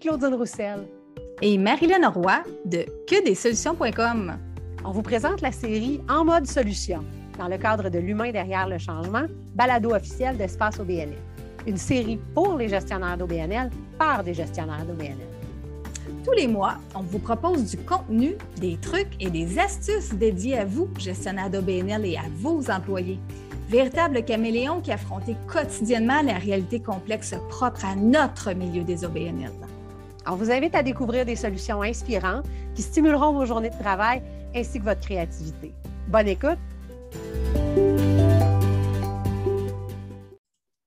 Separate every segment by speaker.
Speaker 1: Claudine Roussel.
Speaker 2: Et Marilyn Roy de que
Speaker 1: On vous présente la série En mode solution, dans le cadre de L'humain derrière le changement, balado officiel d'Espace OBNL. Une série pour les gestionnaires d'OBNL par des gestionnaires d'OBNL.
Speaker 2: Tous les mois, on vous propose du contenu, des trucs et des astuces dédiés à vous, gestionnaires d'OBNL et à vos employés. Véritable caméléon qui affrontait quotidiennement la réalité complexe propre à notre milieu des OBNL.
Speaker 1: On vous invite à découvrir des solutions inspirantes qui stimuleront vos journées de travail ainsi que votre créativité. Bonne écoute!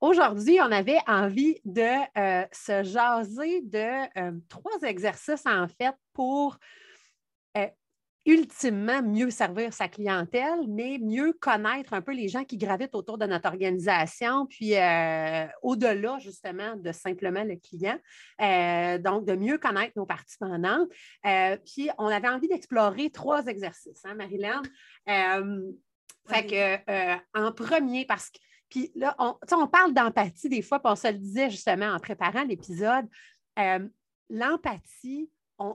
Speaker 1: Aujourd'hui, on avait envie de euh, se jaser de euh, trois exercices en fait pour euh, ultimement mieux servir sa clientèle, mais mieux connaître un peu les gens qui gravitent autour de notre organisation, puis euh, au-delà justement de simplement le client. Euh, donc, de mieux connaître nos parties prenantes. Euh, puis, on avait envie d'explorer trois exercices, hein, Marilyn? fait que, en premier, parce que, puis là, on, on parle d'empathie des fois, puis on se le disait justement en préparant l'épisode. L'empathie,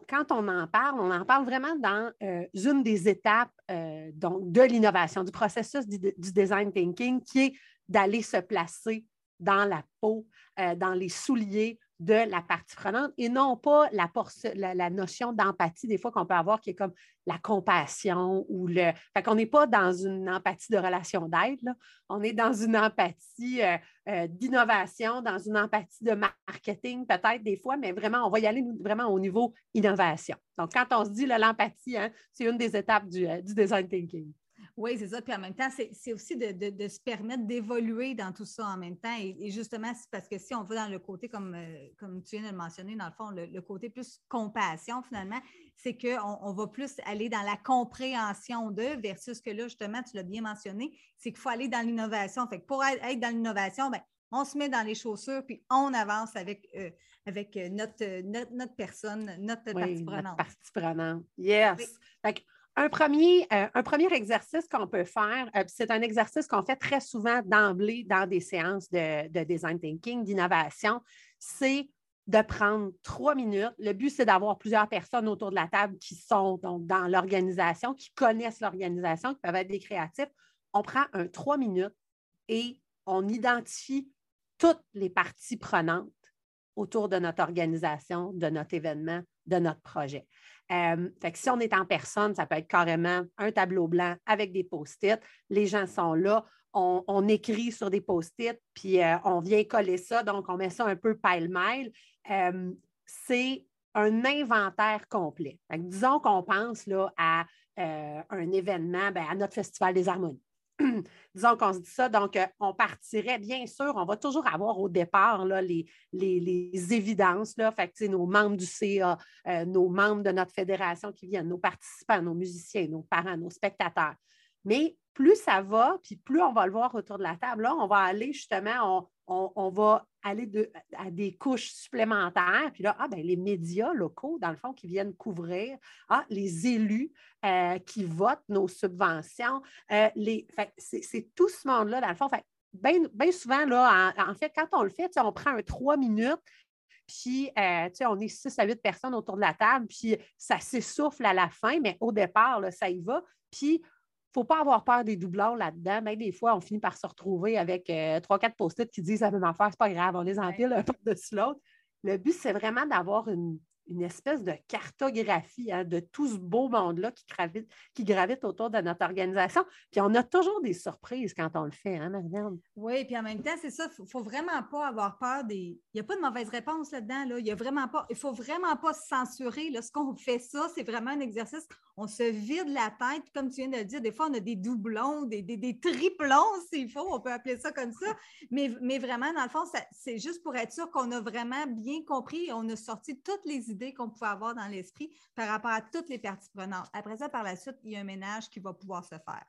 Speaker 1: quand on en parle, on en parle vraiment dans euh, une des étapes euh, de l'innovation, du processus du, design thinking, qui est d'aller se placer dans la peau, euh, dans les souliers de la partie prenante et non pas la, notion d'empathie des fois qu'on peut avoir qui est comme la compassion ou le... Fait qu'on n'est pas dans une empathie de relation d'aide, on est dans une empathie euh, euh, d'innovation, dans une empathie de marketing peut-être des fois, mais vraiment, on va y aller vraiment au niveau innovation. Donc, quand on se dit l'empathie, hein, c'est une des étapes du, euh, du design thinking.
Speaker 2: Oui, c'est ça. Puis en même temps, c'est aussi de, se permettre d'évoluer dans tout ça en même temps. Et, justement, parce que si on va dans le côté, comme, euh, comme tu viens de le mentionner, dans le fond, le, côté plus compassion, finalement, c'est qu'on on va plus aller dans la compréhension d'eux versus que là, justement, tu l'as bien mentionné, c'est qu'il faut aller dans l'innovation. Fait que pour être dans l'innovation, ben, on se met dans les chaussures, puis on avance avec, euh, avec euh, notre, notre, personne, notre partie prenante. Notre
Speaker 1: partie prenante. Yes. Un premier, euh, un premier exercice qu'on peut faire, euh, c'est un exercice qu'on fait très souvent d'emblée dans des séances de, design thinking, d'innovation, c'est de prendre trois minutes. Le but, c'est d'avoir plusieurs personnes autour de la table qui sont dans l'organisation, qui connaissent l'organisation, qui peuvent être des créatifs. On prend un trois minutes et on identifie toutes les parties prenantes autour de notre organisation, de notre événement, de notre projet. Euh, fait que si on est en personne, ça peut être carrément un tableau blanc avec des post-it. Les gens sont là, on, écrit sur des post-it, puis euh, on vient coller ça, donc on met ça un peu pile-mêle. Euh, c'est un inventaire complet. disons qu'on pense là, à un événement, ben, à notre Festival des harmonies. disons qu'on se dit ça, donc euh, on partirait, bien sûr, on va toujours avoir au départ là, les, les, évidences, là, nos membres du CA, euh, nos membres de notre fédération qui viennent, nos participants, nos musiciens, nos parents, nos spectateurs. Mais plus ça va, puis plus on va le voir autour de la table, là, on va aller justement, on, va aller à des couches supplémentaires. Puis là, ah, ben, les médias locaux, dans le fond, qui viennent couvrir, ah, les élus euh, qui votent nos subventions. Euh, c'est, tout ce monde-là, dans le fond. bien, souvent, là, en, fait, quand on le fait, on prend un trois minutes, puis euh, on est six à huit personnes autour de la table, puis ça s'essouffle à la fin, mais au départ, là, ça y va. Puis ne faut pas avoir peur des doublons là-dedans. Même des fois, on finit par se retrouver avec euh, trois, quatre post-it qui disent la même affaire, c'est pas grave, on les empile un par-dessus l'autre. Le but, c'est vraiment d'avoir une, une espèce de cartographie hein, de tout ce beau monde-là qui gravite, qui gravite autour de notre organisation. Puis on a toujours des surprises quand on le fait, hein, Marianne?
Speaker 2: Oui, puis en même temps, c'est ça, il ne faut vraiment pas avoir peur des. Il n'y a pas de mauvaise réponse là-dedans. Là. Il y vraiment pas. Il ne faut vraiment pas se censurer. Lorsqu'on fait ça, c'est vraiment un exercice. On se vide la tête, comme tu viens de le dire. Des fois, on a des doublons, des, triplons, s'il faut, on peut appeler ça comme ça. Mais, vraiment, dans le fond, c'est juste pour être sûr qu'on a vraiment bien compris. On a sorti toutes les qu'on pouvait avoir dans l'esprit par rapport à toutes les parties prenantes. Après ça, par la suite, il y a un ménage qui va pouvoir se faire.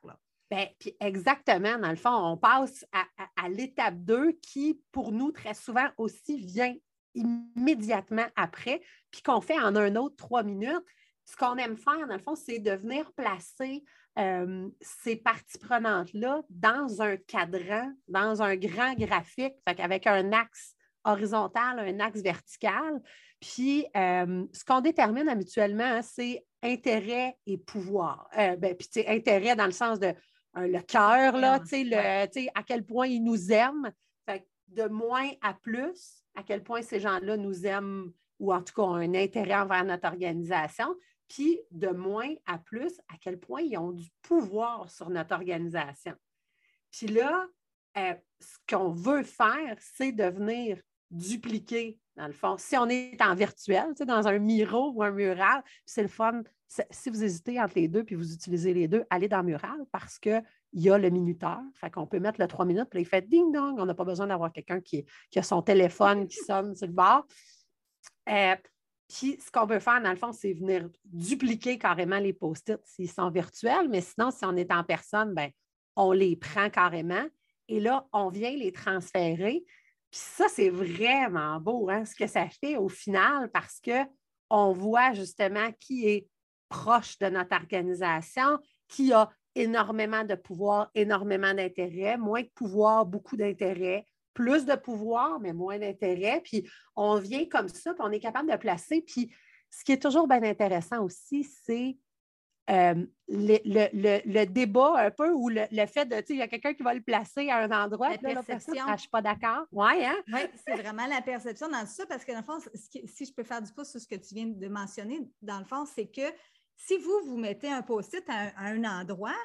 Speaker 1: Bien, puis exactement, dans le fond, on passe à, l'étape 2 qui, pour nous, très souvent aussi vient immédiatement après, puis qu'on fait en un autre trois minutes. Ce qu'on aime faire, dans le fond, c'est de venir placer euh, ces parties prenantes-là dans un cadran, dans un grand graphique, avec un axe horizontal, un axe vertical. Puis, ce qu'on détermine habituellement, hein, c'est intérêt et pouvoir. ben, puis, intérêt dans le sens de le cœur, là, tu sais, à quel point ils nous aiment. de moins à plus, à quel point ces gens-là nous aiment ou en tout cas ont un intérêt envers notre organisation. Puis de moins à plus, à quel point ils ont du pouvoir sur notre organisation. Puis là, euh, ce qu'on veut faire, c'est de venir dupliquer, dans le fond. Si on est en virtuel, dans un miro ou un mural, c'est le fun. Si vous hésitez entre les deux puis vous utilisez les deux, allez dans mural parce qu'il y a le minuteur. Fait qu'on peut mettre le trois minutes, puis il fait ding dong. On n'a pas besoin d'avoir quelqu'un qui, qui, a son téléphone qui sonne sur le bord. Euh, puis ce qu'on veut faire, dans le fond, c'est venir dupliquer carrément les post-it s'ils sont virtuels, mais sinon, si on est en personne, ben, on les prend carrément et là, on vient les transférer. Puis ça, c'est vraiment beau, hein, ce que ça fait au final, parce qu'on voit justement qui est proche de notre organisation, qui a énormément de pouvoir, énormément d'intérêt, moins de pouvoir, beaucoup d'intérêt, plus de pouvoir, mais moins d'intérêt. Puis on vient comme ça, puis on est capable de placer. Puis ce qui est toujours bien intéressant aussi, c'est euh, le, débat un peu ou le, fait de, tu sais, il y a quelqu'un qui va le placer à un endroit,
Speaker 2: la là, perception.
Speaker 1: je ne suis pas d'accord. Oui, hein?
Speaker 2: Oui, c'est vraiment la perception dans ça, parce que dans le fond, si je peux faire du pouce sur ce que tu viens de mentionner, dans le fond, c'est que si vous, vous mettez un post-it à, un endroit,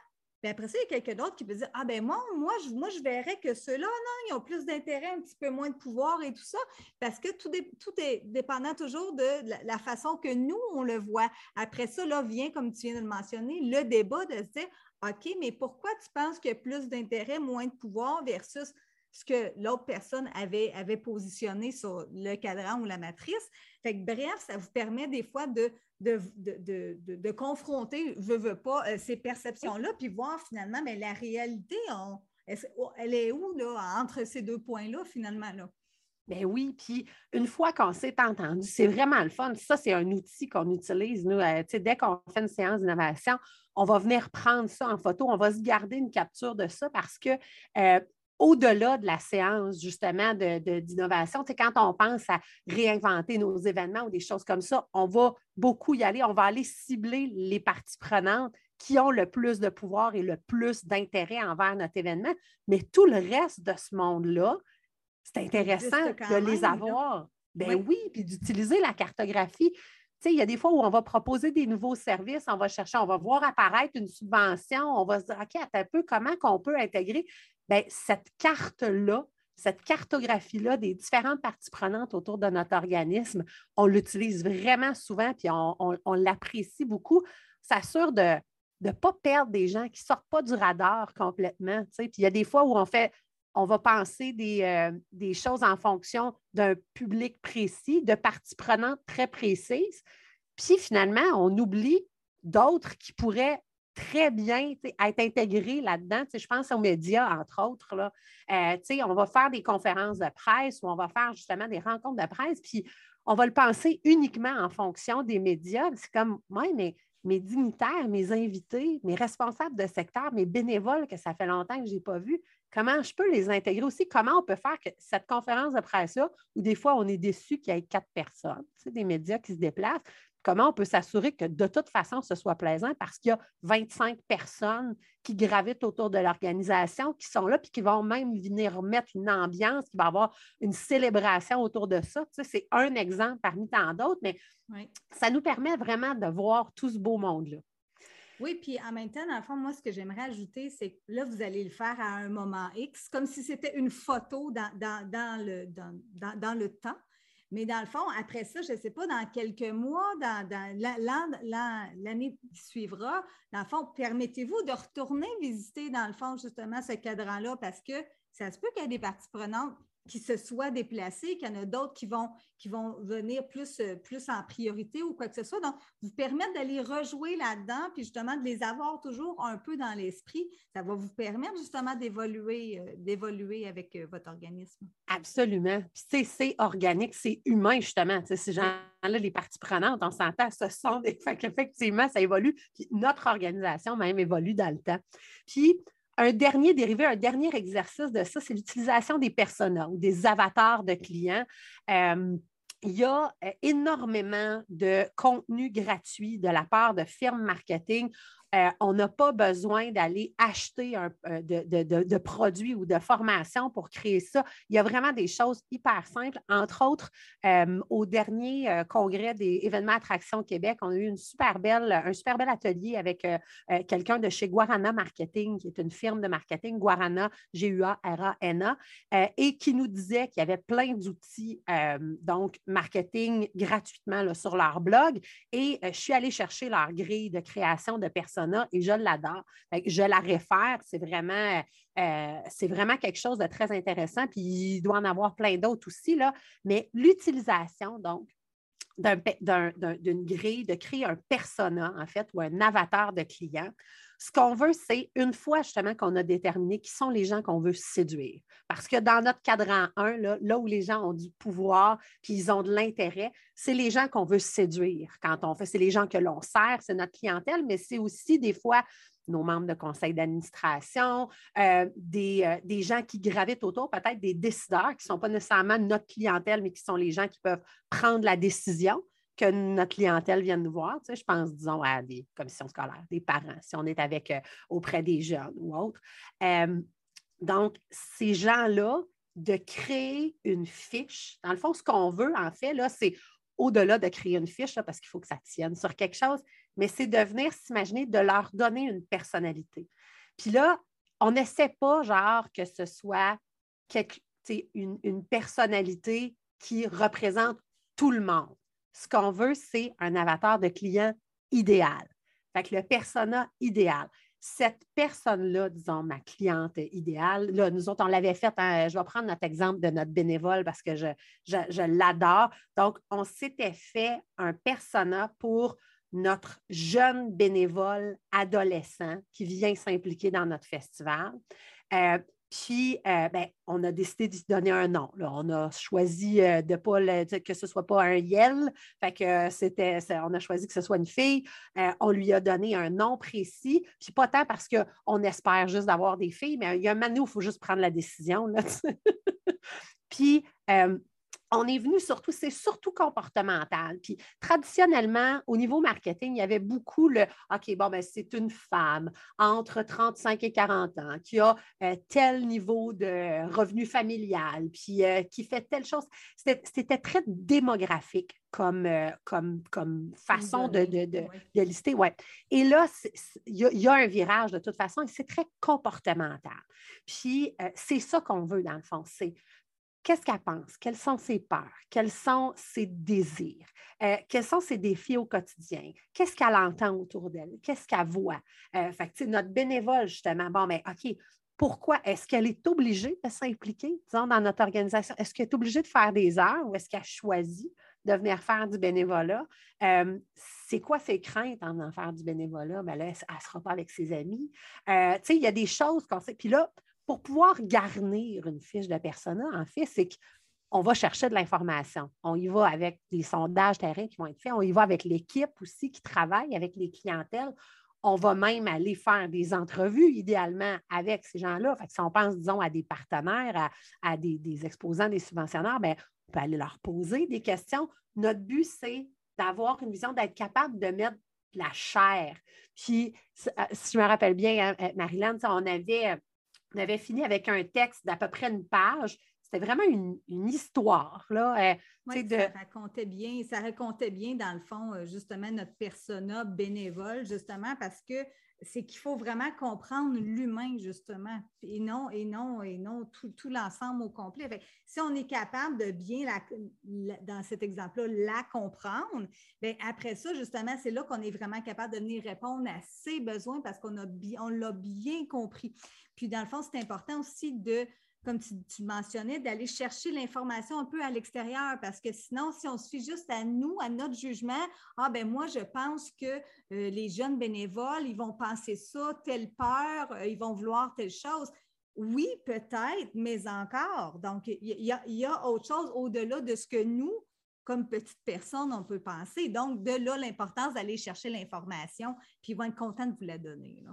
Speaker 2: puis après ça, il y a quelqu'un d'autre qui peut dire Ah, ben moi, moi, je, moi, je verrais que ceux-là, non, ils ont plus d'intérêt, un petit peu moins de pouvoir et tout ça, parce que tout, tout est dépendant toujours de la, façon que nous, on le voit. Après ça, là, vient, comme tu viens de le mentionner, le débat de se dire OK, mais pourquoi tu penses qu'il y a plus d'intérêt, moins de pouvoir versus ce que l'autre personne avait, avait positionné sur le cadran ou la matrice. Fait bref, ça vous permet des fois de, de, confronter, je veux pas, euh, ces perceptions-là, puis voir finalement, mais la réalité, elle est où là, entre ces deux points-là, finalement? Là?
Speaker 1: Bien oui, puis une fois qu'on s'est entendu, c'est vraiment le fun. Ça, c'est un outil qu'on utilise, nous. Euh, dès qu'on fait une séance d'innovation, on va venir prendre ça en photo, on va se garder une capture de ça parce que euh, au-delà de la séance, justement, d'innovation. De, quand on pense à réinventer nos événements ou des choses comme ça, on va beaucoup y aller. On va aller cibler les parties prenantes qui ont le plus de pouvoir et le plus d'intérêt envers notre événement. Mais tout le reste de ce monde-là, c'est intéressant de les avoir. Ben oui, puis d'utiliser la cartographie. il y a des fois où on va proposer des nouveaux services, on va chercher, on va voir apparaître une subvention, on va se dire, OK, attends un peu, comment qu'on peut intégrer Bien, cette carte-là, cette cartographie-là des différentes parties prenantes autour de notre organisme, on l'utilise vraiment souvent, puis on, l'apprécie beaucoup. Ça assure de ne pas perdre des gens qui ne sortent pas du radar complètement. Puis il y a des fois où on fait, on va penser des, euh, des choses en fonction d'un public précis, de parties prenantes très précises. Puis finalement, on oublie d'autres qui pourraient très bien être intégré là-dedans. Je pense aux médias, entre autres. Là. Euh, on va faire des conférences de presse ou on va faire justement des rencontres de presse, puis on va le penser uniquement en fonction des médias. C'est comme, moi, mes dignitaires, mes invités, mes responsables de secteur, mes bénévoles que ça fait longtemps que je n'ai pas vus, comment je peux les intégrer aussi? Comment on peut faire que cette conférence de presse-là, où des fois on est déçu qu'il y ait quatre personnes, des médias qui se déplacent, comment on peut s'assurer que de toute façon, ce soit plaisant parce qu'il y a 25 personnes qui gravitent autour de l'organisation, qui sont là, puis qui vont même venir mettre une ambiance, qui va avoir une célébration autour de ça. c'est un exemple parmi tant d'autres, mais ça nous permet vraiment de voir tout ce beau monde-là.
Speaker 2: Oui, puis en même temps, dans le fond, moi, ce que j'aimerais ajouter, c'est que là, vous allez le faire à un moment X, comme si c'était une photo dans, le, dans le temps. Mais dans le fond, après ça, je ne sais pas, dans quelques mois, dans, l'année qui suivra, dans le fond, permettez-vous de retourner visiter, dans le fond, justement, ce cadran-là parce que ça se peut qu'il y ait des parties prenantes qui se soient déplacés, qu'il y en a d'autres qui vont, qui vont venir plus, euh, plus en priorité ou quoi que ce soit. Donc, vous permettre d'aller rejouer là-dedans, puis justement de les avoir toujours un peu dans l'esprit. Ça va vous permettre justement d'évoluer, euh, d'évoluer avec euh, votre organisme.
Speaker 1: Absolument. Puis c'est organique, c'est humain, justement. ces gens-là, les parties prenantes, on s'entend, ce sont des. Fait effectivement, ça évolue. Puis notre organisation même évolue dans le temps. Puis un dernier dérivé, un dernier exercice de ça, c'est l'utilisation des personas ou des avatars de clients. Euh, il y a énormément de contenu gratuit de la part de firmes marketing euh, on n'a pas besoin d'aller acheter euh, de, produits ou de formations pour créer ça. Il y a vraiment des choses hyper simples. Entre autres, euh, au dernier congrès des événements Attraction Québec, on a eu une super un super bel atelier avec quelqu'un de chez Guarana Marketing, qui est une firme de marketing, Guarana, G-U-A-R-A-N-A, et qui nous disait qu'il y avait plein d'outils, donc marketing gratuitement sur leur blog. Et je suis allée chercher leur grille de création de personnes et je l'adore. Je la réfère, c'est vraiment, euh, vraiment quelque chose de très intéressant. Puis il doit en avoir plein d'autres aussi, là. mais l'utilisation, donc, d'une grille, de créer un persona, en fait, ou un avatar de client. Ce qu'on veut, c'est une fois justement qu'on a déterminé qui sont les gens qu'on veut séduire. Parce que dans notre cadran 1, là, où les gens ont du pouvoir puis ils ont de l'intérêt, c'est les gens qu'on veut séduire quand on fait. C'est les gens que l'on sert, c'est notre clientèle, mais c'est aussi des fois nos membres de conseil d'administration, euh, des, euh, des, gens qui gravitent autour, peut-être des décideurs qui ne sont pas nécessairement notre clientèle, mais qui sont les gens qui peuvent prendre la décision que notre clientèle vienne nous voir. je pense, disons, à des commissions scolaires, des parents, si on est avec euh, auprès des jeunes ou autres. donc, ces gens-là, de créer une fiche, dans le fond, ce qu'on veut, en fait, c'est au-delà de créer une fiche, parce qu'il faut que ça tienne sur quelque chose, mais c'est de venir s'imaginer, de leur donner une personnalité. Puis là, on n'essaie pas, genre, que ce soit une, une personnalité qui représente tout le monde. Ce qu'on veut, c'est un avatar de client idéal. Fait que le persona idéal. Cette personne-là, disons, ma cliente idéale, là, nous autres, on l'avait fait, hein, je vais prendre notre exemple de notre bénévole parce que je, je l'adore. Donc, on s'était fait un persona pour notre jeune bénévole adolescent qui vient s'impliquer dans notre festival. Euh, puis, euh, ben, on a décidé de donner un nom. On a choisi euh, de pas que ce soit pas un Yel. Fait que c'était, on a choisi que ce soit une fille. on lui a donné un nom précis. Puis pas tant parce qu'on espère juste d'avoir des filles, mais il y a un moment où il faut juste prendre la décision. Là, puis, on est venu surtout, c'est surtout comportemental. Puis traditionnellement, au niveau marketing, il y avait beaucoup le OK, bon, ben, c'est une femme entre 35 et 40 ans qui a euh, tel niveau de revenu familial, puis euh, qui fait telle chose. C'était très démographique comme, euh, comme, comme façon de, de, lister. Ouais. Et là, il y, a un virage de toute façon et c'est très comportemental. Puis c'est ça qu'on veut dans le fond. C'est qu'est-ce qu'elle pense, quelles sont ses peurs, quels sont ses désirs, euh, quels sont ses défis au quotidien, qu'est-ce qu'elle entend autour d'elle, qu'est-ce qu'elle voit? Euh, fait notre bénévole, justement, bon, mais OK, pourquoi est-ce qu'elle est obligée de s'impliquer, disons, dans notre organisation? Est-ce qu'elle est obligée de faire des heures ou est-ce qu'elle choisit de venir faire du bénévolat? Euh, c'est quoi ses craintes en en faire du bénévolat? Ben là, elle ne sera pas avec ses amis. tu sais, il y a des choses qu'on sait. Puis là, pour pouvoir garnir une fiche de persona, en fait, c'est qu'on va chercher de l'information. On y va avec des sondages terrain qui vont être faits. On y va avec l'équipe aussi qui travaille avec les clientèles. On va même aller faire des entrevues, idéalement, avec ces gens-là. Fait si on pense, disons, à des partenaires, à, des, exposants, des subventionnaires, bien, on peut aller leur poser des questions. Notre but, c'est d'avoir une vision, d'être capable de mettre la chair. Puis, euh, si je me rappelle bien, hein, Marilyn, on avait on avait fini avec un texte d'à peu près une page. C'était vraiment une, histoire. Là,
Speaker 2: euh, Ça racontait bien, ça racontait bien, dans le fond, euh, justement, notre persona bénévole, justement, parce que c'est qu'il faut vraiment comprendre l'humain, justement, et non, et non, et non tout, l'ensemble au complet. si on est capable de bien, dans cet exemple-là, la comprendre, bien, après ça, justement, c'est là qu'on est vraiment capable de venir répondre à ses besoins parce qu'on on l'a bien compris. Puis, dans le fond, c'est important aussi de comme tu, mentionnais, d'aller chercher l'information un peu à l'extérieur, parce que sinon, si on se fie juste à nous, à notre jugement, ah ben moi, je pense que euh, les jeunes bénévoles, ils vont penser ça, telle peur, euh, ils vont vouloir telle chose. Oui, peut-être, mais encore. Donc, il y, a autre chose au-delà de ce que nous, comme petite personne, on peut penser. Donc, de là, l'importance d'aller chercher l'information, puis ils vont être contents de vous la donner.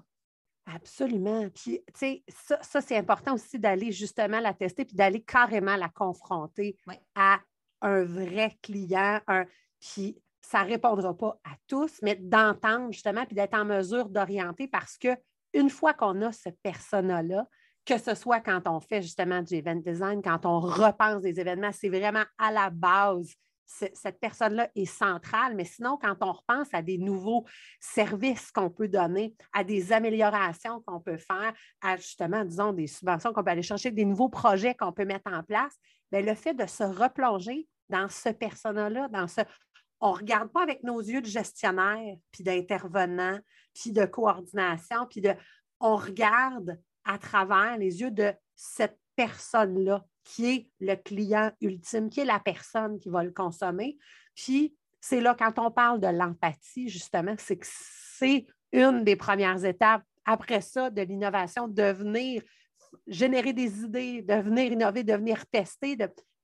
Speaker 1: Absolument. Puis, tu sais, ça, c'est important aussi d'aller justement la tester puis d'aller carrément la confronter à un vrai client, un, puis ça ne répondra pas à tous, mais d'entendre justement, puis d'être en mesure d'orienter parce que une fois qu'on a ce persona-là, que ce soit quand on fait justement du event design, quand on repense des événements, c'est vraiment à la base. Cette personne-là est centrale, mais sinon, quand on repense à des nouveaux services qu'on peut donner, à des améliorations qu'on peut faire, à justement, disons, des subventions qu'on peut aller chercher, des nouveaux projets qu'on peut mettre en place, bien, le fait de se replonger dans ce persona-là, dans ce on ne regarde pas avec nos yeux de gestionnaire, puis d'intervenant, puis de coordination, puis de. On regarde à travers les yeux de cette personne-là, qui est le client ultime, qui est la personne qui va le consommer. Puis, c'est là, quand on parle de l'empathie, justement, c'est que c'est une des premières étapes. Après ça, de l'innovation, de venir générer des idées, de venir innover, de venir tester.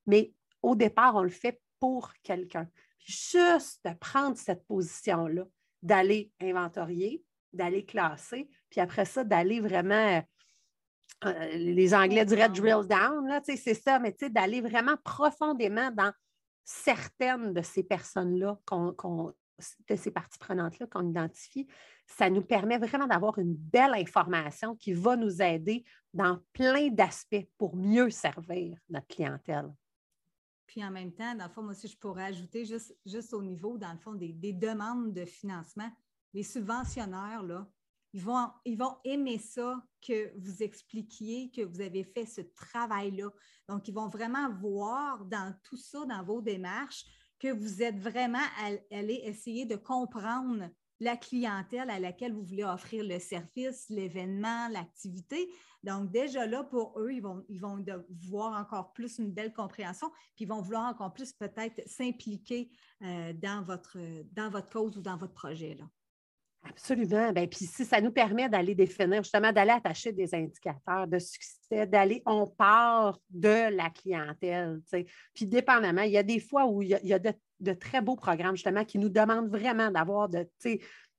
Speaker 1: Mais au départ, on le fait pour quelqu'un juste de prendre cette position-là, d'aller inventorier, d'aller classer, puis après ça, d'aller vraiment, euh, les Anglais diraient drill down, c'est ça, mais d'aller vraiment profondément dans certaines de ces personnes-là, de ces parties prenantes-là qu'on identifie, ça nous permet vraiment d'avoir une belle information qui va nous aider dans plein d'aspects pour mieux servir notre clientèle.
Speaker 2: Puis en même temps, dans le fond, moi aussi, je pourrais ajouter juste, au niveau, dans le fond, des, demandes de financement. Les subventionneurs, là, ils vont, ils vont aimer ça que vous expliquiez que vous avez fait ce travail-là. Donc, ils vont vraiment voir dans tout ça, dans vos démarches, que vous êtes vraiment allé essayer de comprendre la clientèle à laquelle vous voulez offrir le service, l'événement, l'activité. Donc, déjà là, pour eux, ils vont, ils vont voir encore plus une belle compréhension, puis ils vont vouloir encore plus peut-être s'impliquer euh, dans, votre, dans votre cause ou dans votre projet. Là.
Speaker 1: Absolument. Bien, puis si ça nous permet d'aller définir, justement, d'aller attacher des indicateurs de succès, d'aller, on part de la clientèle. Puis dépendamment, il y a des fois où il y a, de, très beaux programmes, justement, qui nous demandent vraiment d'avoir de,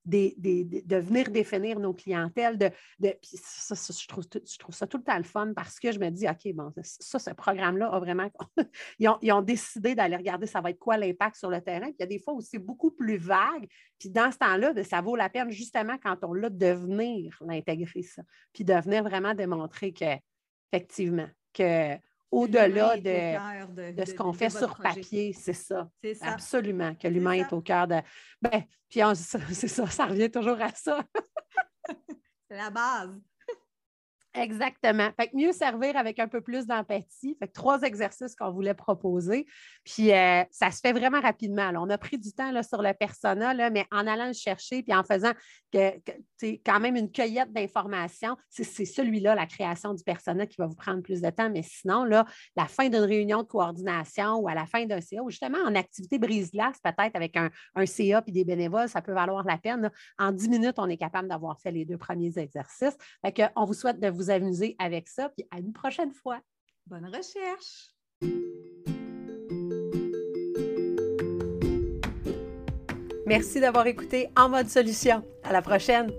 Speaker 1: de venir définir nos clientèles. De, puis ça, je, trouve, je, trouve, ça tout le temps le fun parce que je me dis, OK, bon, ça, ce programme-là a vraiment. ils, ont, décidé d'aller regarder ça va être quoi l'impact sur le terrain. Puis il y a des fois où c'est beaucoup plus vague. Puis dans ce temps-là, ça vaut la peine justement quand on l'a de venir l'intégrer, ça. Puis de venir vraiment démontrer que, effectivement, que au-delà de, ce qu'on fait sur papier, c'est ça. Absolument, que l'humain est au cœur de. Ben, puis c'est ça, ça revient toujours à ça.
Speaker 2: c'est la base.
Speaker 1: Exactement. Fait que mieux servir avec un peu plus d'empathie. Fait que trois exercices qu'on voulait proposer. Puis euh, ça se fait vraiment rapidement. on a pris du temps là, sur le persona, là, mais en allant le chercher puis en faisant que, quand même une cueillette d'informations, c'est celui-là, la création du persona, qui va vous prendre plus de temps. Mais sinon, là, la fin d'une réunion de coordination ou à la fin d'un CA, ou justement en activité brise-glace, peut-être avec un, CA puis des bénévoles, ça peut valoir la peine. En dix minutes, on est capable d'avoir fait les deux premiers exercices. Fait que, on vous souhaite de vous amuser avec ça. Puis à une prochaine fois.
Speaker 2: Bonne recherche.
Speaker 1: Merci d'avoir écouté En mode solution. À la prochaine.